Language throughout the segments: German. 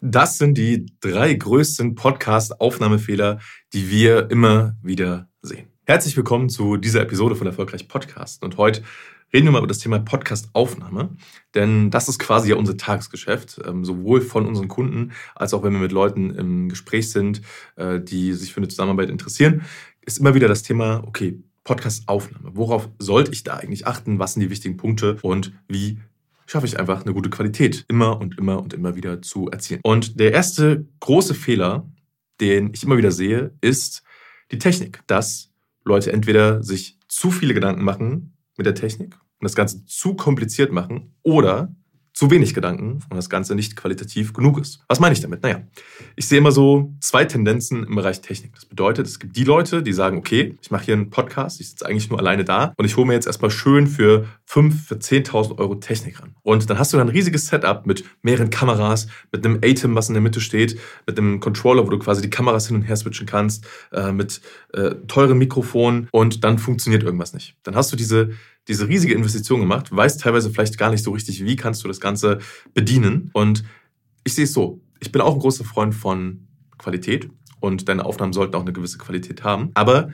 Das sind die drei größten Podcast-Aufnahmefehler, die wir immer wieder sehen. Herzlich willkommen zu dieser Episode von Erfolgreich Podcast. Und heute reden wir mal über das Thema Podcast-Aufnahme. Denn das ist quasi ja unser Tagesgeschäft, ähm, sowohl von unseren Kunden als auch wenn wir mit Leuten im Gespräch sind, äh, die sich für eine Zusammenarbeit interessieren, ist immer wieder das Thema, okay, Podcast-Aufnahme. Worauf sollte ich da eigentlich achten? Was sind die wichtigen Punkte und wie schaffe ich einfach eine gute Qualität immer und immer und immer wieder zu erzielen. Und der erste große Fehler, den ich immer wieder sehe, ist die Technik. Dass Leute entweder sich zu viele Gedanken machen mit der Technik und das Ganze zu kompliziert machen oder zu wenig Gedanken und das Ganze nicht qualitativ genug ist. Was meine ich damit? Naja, ich sehe immer so zwei Tendenzen im Bereich Technik. Das bedeutet, es gibt die Leute, die sagen, okay, ich mache hier einen Podcast, ich sitze eigentlich nur alleine da und ich hole mir jetzt erstmal schön für 5, für 10.000 Euro Technik ran. Und dann hast du dann ein riesiges Setup mit mehreren Kameras, mit einem ATEM, was in der Mitte steht, mit einem Controller, wo du quasi die Kameras hin und her switchen kannst, äh, mit äh, teuren Mikrofonen und dann funktioniert irgendwas nicht. Dann hast du diese diese riesige Investition gemacht, weißt teilweise vielleicht gar nicht so richtig, wie kannst du das Ganze bedienen. Und ich sehe es so, ich bin auch ein großer Freund von Qualität und deine Aufnahmen sollten auch eine gewisse Qualität haben. Aber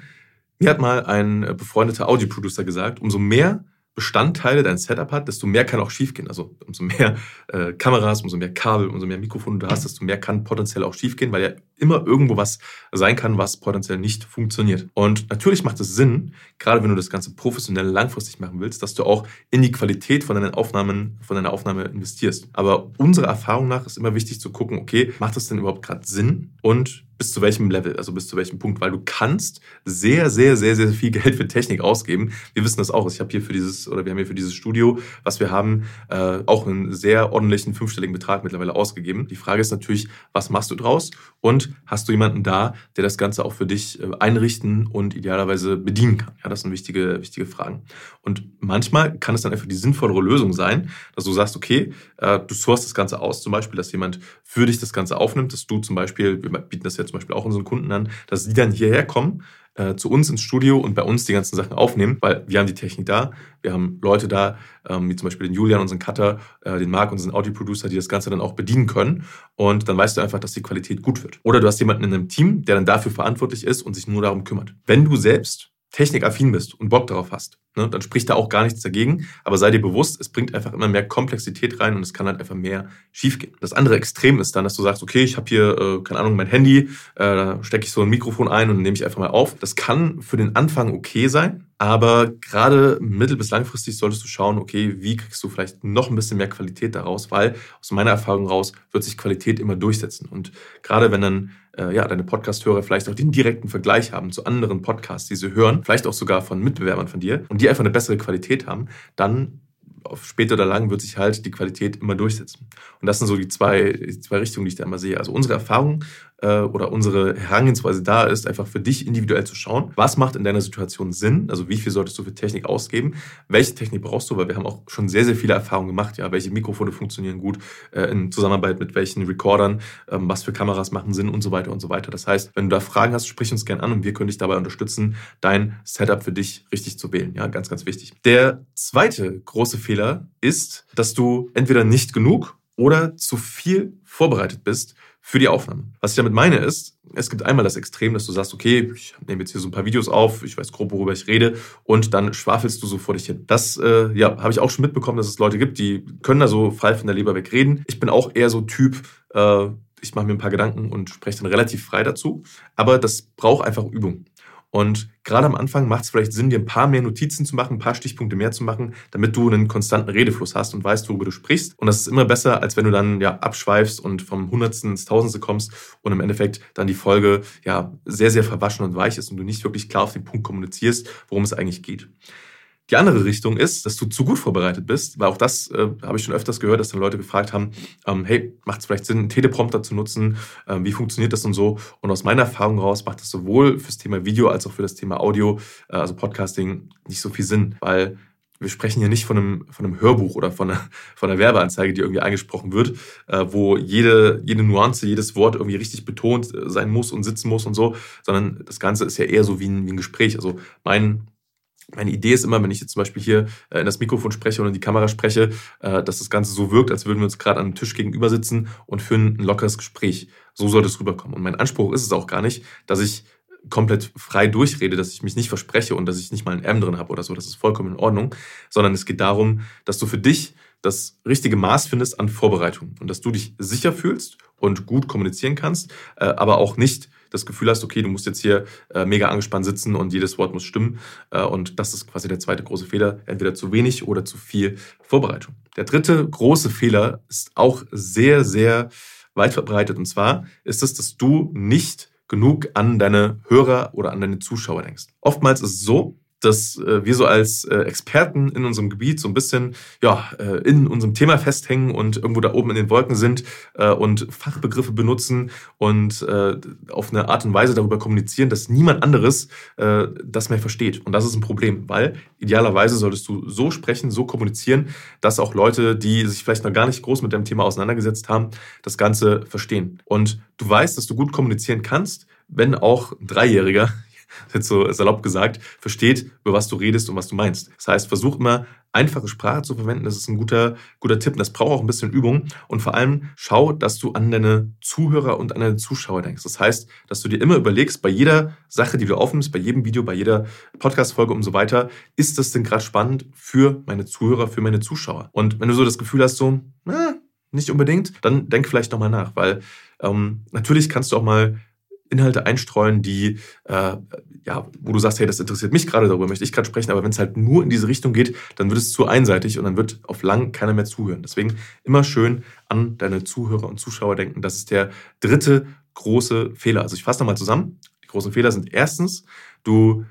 mir hat mal ein befreundeter Audioproducer gesagt, umso mehr Bestandteile dein Setup hat, desto mehr kann auch schiefgehen. Also umso mehr äh, Kameras, umso mehr Kabel, umso mehr Mikrofone du hast, desto mehr kann potenziell auch schiefgehen, weil ja immer irgendwo was sein kann, was potenziell nicht funktioniert. Und natürlich macht es Sinn, gerade wenn du das Ganze professionell langfristig machen willst, dass du auch in die Qualität von deinen Aufnahmen, von deiner Aufnahme investierst. Aber unserer Erfahrung nach ist immer wichtig zu gucken, okay, macht das denn überhaupt gerade Sinn? Und bis zu welchem Level, also bis zu welchem Punkt, weil du kannst sehr, sehr, sehr, sehr viel Geld für Technik ausgeben. Wir wissen das auch. Ich habe hier für dieses, oder wir haben hier für dieses Studio, was wir haben, äh, auch einen sehr ordentlichen fünfstelligen Betrag mittlerweile ausgegeben. Die Frage ist natürlich, was machst du draus? Und hast du jemanden da, der das Ganze auch für dich äh, einrichten und idealerweise bedienen kann? Ja, das sind wichtige, wichtige Fragen. Und manchmal kann es dann einfach die sinnvollere Lösung sein, dass du sagst, okay, äh, du sourst das Ganze aus, zum Beispiel, dass jemand für dich das Ganze aufnimmt, dass du zum Beispiel, wir bieten das ja zum Beispiel auch unseren Kunden an, dass sie dann hierher kommen, äh, zu uns ins Studio und bei uns die ganzen Sachen aufnehmen, weil wir haben die Technik da, wir haben Leute da, ähm, wie zum Beispiel den Julian, unseren Cutter, äh, den Marc, unseren Audio-Producer, die das Ganze dann auch bedienen können und dann weißt du einfach, dass die Qualität gut wird. Oder du hast jemanden in einem Team, der dann dafür verantwortlich ist und sich nur darum kümmert. Wenn du selbst technikaffin bist und Bock darauf hast, ne, dann spricht da auch gar nichts dagegen. Aber sei dir bewusst, es bringt einfach immer mehr Komplexität rein und es kann halt einfach mehr schiefgehen. Das andere Extrem ist dann, dass du sagst, okay, ich habe hier, äh, keine Ahnung, mein Handy, äh, da stecke ich so ein Mikrofon ein und nehme ich einfach mal auf. Das kann für den Anfang okay sein, aber gerade mittel- bis langfristig solltest du schauen, okay, wie kriegst du vielleicht noch ein bisschen mehr Qualität daraus, weil aus meiner Erfahrung raus wird sich Qualität immer durchsetzen. Und gerade wenn dann äh, ja, deine Podcast-Hörer vielleicht auch den direkten Vergleich haben zu anderen Podcasts, die sie hören, vielleicht auch sogar von Mitbewerbern von dir und die einfach eine bessere Qualität haben, dann auf später oder lang wird sich halt die Qualität immer durchsetzen. Und das sind so die zwei, die zwei Richtungen, die ich da immer sehe. Also unsere Erfahrung äh, oder unsere Herangehensweise da ist, einfach für dich individuell zu schauen, was macht in deiner Situation Sinn, also wie viel solltest du für Technik ausgeben, welche Technik brauchst du, weil wir haben auch schon sehr, sehr viele Erfahrungen gemacht, ja, welche Mikrofone funktionieren gut äh, in Zusammenarbeit mit welchen Recordern, ähm, was für Kameras machen Sinn und so weiter und so weiter. Das heißt, wenn du da Fragen hast, sprich uns gerne an und wir können dich dabei unterstützen, dein Setup für dich richtig zu wählen. Ja, ganz, ganz wichtig. Der zweite große Fehler ist, dass du entweder nicht genug oder zu viel vorbereitet bist für die Aufnahme. Was ich damit meine ist, es gibt einmal das Extrem, dass du sagst, okay, ich nehme jetzt hier so ein paar Videos auf, ich weiß grob, worüber ich rede, und dann schwafelst du so vor dich hin. Das äh, ja, habe ich auch schon mitbekommen, dass es Leute gibt, die können da so frei von der Leber weg reden. Ich bin auch eher so Typ, äh, ich mache mir ein paar Gedanken und spreche dann relativ frei dazu. Aber das braucht einfach Übung. Und gerade am Anfang macht es vielleicht Sinn, dir ein paar mehr Notizen zu machen, ein paar Stichpunkte mehr zu machen, damit du einen konstanten Redefluss hast und weißt, worüber du sprichst. Und das ist immer besser, als wenn du dann ja abschweifst und vom Hundertsten ins Tausendste kommst und im Endeffekt dann die Folge ja sehr, sehr verwaschen und weich ist und du nicht wirklich klar auf den Punkt kommunizierst, worum es eigentlich geht. Die andere Richtung ist, dass du zu gut vorbereitet bist, weil auch das äh, habe ich schon öfters gehört, dass dann Leute gefragt haben, ähm, hey, macht es vielleicht Sinn, einen Teleprompter zu nutzen? Ähm, wie funktioniert das und so? Und aus meiner Erfahrung raus macht das sowohl fürs Thema Video als auch für das Thema Audio, äh, also Podcasting, nicht so viel Sinn, weil wir sprechen hier nicht von einem, von einem Hörbuch oder von einer, von einer Werbeanzeige, die irgendwie eingesprochen wird, äh, wo jede, jede Nuance, jedes Wort irgendwie richtig betont äh, sein muss und sitzen muss und so, sondern das Ganze ist ja eher so wie ein, wie ein Gespräch. Also mein meine Idee ist immer, wenn ich jetzt zum Beispiel hier äh, in das Mikrofon spreche oder in die Kamera spreche, äh, dass das Ganze so wirkt, als würden wir uns gerade an einem Tisch gegenüber sitzen und führen ein lockeres Gespräch. So soll das rüberkommen. Und mein Anspruch ist es auch gar nicht, dass ich komplett frei durchrede, dass ich mich nicht verspreche und dass ich nicht mal ein M drin habe oder so. Das ist vollkommen in Ordnung. Sondern es geht darum, dass du für dich das richtige Maß findest an Vorbereitung und dass du dich sicher fühlst und gut kommunizieren kannst, äh, aber auch nicht das Gefühl hast, okay, du musst jetzt hier äh, mega angespannt sitzen und jedes Wort muss stimmen. Äh, und das ist quasi der zweite große Fehler, entweder zu wenig oder zu viel Vorbereitung. Der dritte große Fehler ist auch sehr, sehr weit verbreitet. Und zwar ist es, dass du nicht genug an deine Hörer oder an deine Zuschauer denkst. Oftmals ist es so, dass äh, wir so als äh, Experten in unserem Gebiet so ein bisschen ja, äh, in unserem Thema festhängen und irgendwo da oben in den Wolken sind und Fachbegriffe benutzen und auf eine Art und Weise darüber kommunizieren, dass niemand anderes das mehr versteht. Und das ist ein Problem, weil idealerweise solltest du so sprechen, so kommunizieren, dass auch Leute, die sich vielleicht noch gar nicht groß mit dem Thema auseinandergesetzt haben, das Ganze verstehen. Und du weißt, dass du gut kommunizieren kannst, wenn auch ein Dreijähriger jetzt so salopp gesagt, versteht, über was du redest und was du meinst. Das heißt, versuch immer einfache Sprache zu verwenden. Das ist ein guter, guter Tipp. Und das braucht auch ein bisschen Übung. Und vor allem schau, dass du an deine Zuhörer und an deine Zuschauer denkst. Das heißt, dass du dir immer überlegst, bei jeder Sache, die du aufnimmst, bei jedem Video, bei jeder Podcast-Folge und so weiter, ist das denn gerade spannend für meine Zuhörer, für meine Zuschauer? Und wenn du so das Gefühl hast, so, na, nicht unbedingt, dann denk vielleicht nochmal nach, weil ähm, natürlich kannst du auch mal Inhalte einstreuen, die, äh, ja, wo du sagst, hey, das interessiert mich gerade, darüber möchte ich gerade sprechen, aber wenn es halt nur in diese Richtung geht, dann wird es zu einseitig und dann wird auf lang keiner mehr zuhören. Deswegen immer schön an deine Zuhörer und Zuschauer denken. Das ist der dritte große Fehler. Also ich fasse nochmal zusammen. Die großen Fehler sind erstens, du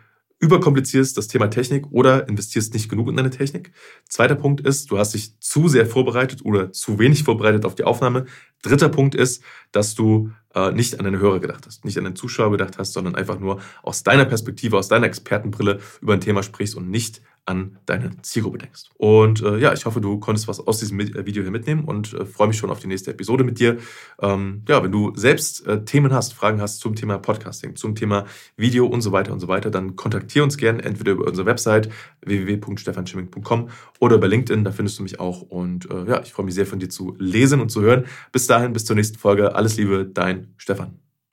überkomplizierst das Thema Technik oder investierst nicht genug in deine Technik. Zweiter Punkt ist, du hast dich zu sehr vorbereitet oder zu wenig vorbereitet auf die Aufnahme. Dritter Punkt ist, dass du äh, nicht an deine Hörer gedacht hast, nicht an den Zuschauer gedacht hast, sondern einfach nur aus deiner Perspektive, aus deiner Expertenbrille über ein Thema sprichst und nicht an deine Zielgruppe denkst. Und äh, ja, ich hoffe, du konntest was aus diesem äh, Video hier mitnehmen und äh, freue mich schon auf die nächste Episode mit dir. Ähm, ja, wenn du selbst äh, Themen hast, Fragen hast zum Thema Podcasting, zum Thema Video und so weiter und so weiter, dann kontaktiere uns gerne entweder über unsere Website www.stefanschimming.com oder über LinkedIn, da findest du mich auch. Und äh, ja, ich freue mich sehr von dir zu lesen und zu hören. Bis dahin, bis zur nächsten Folge. Alles Liebe, dein Stefan.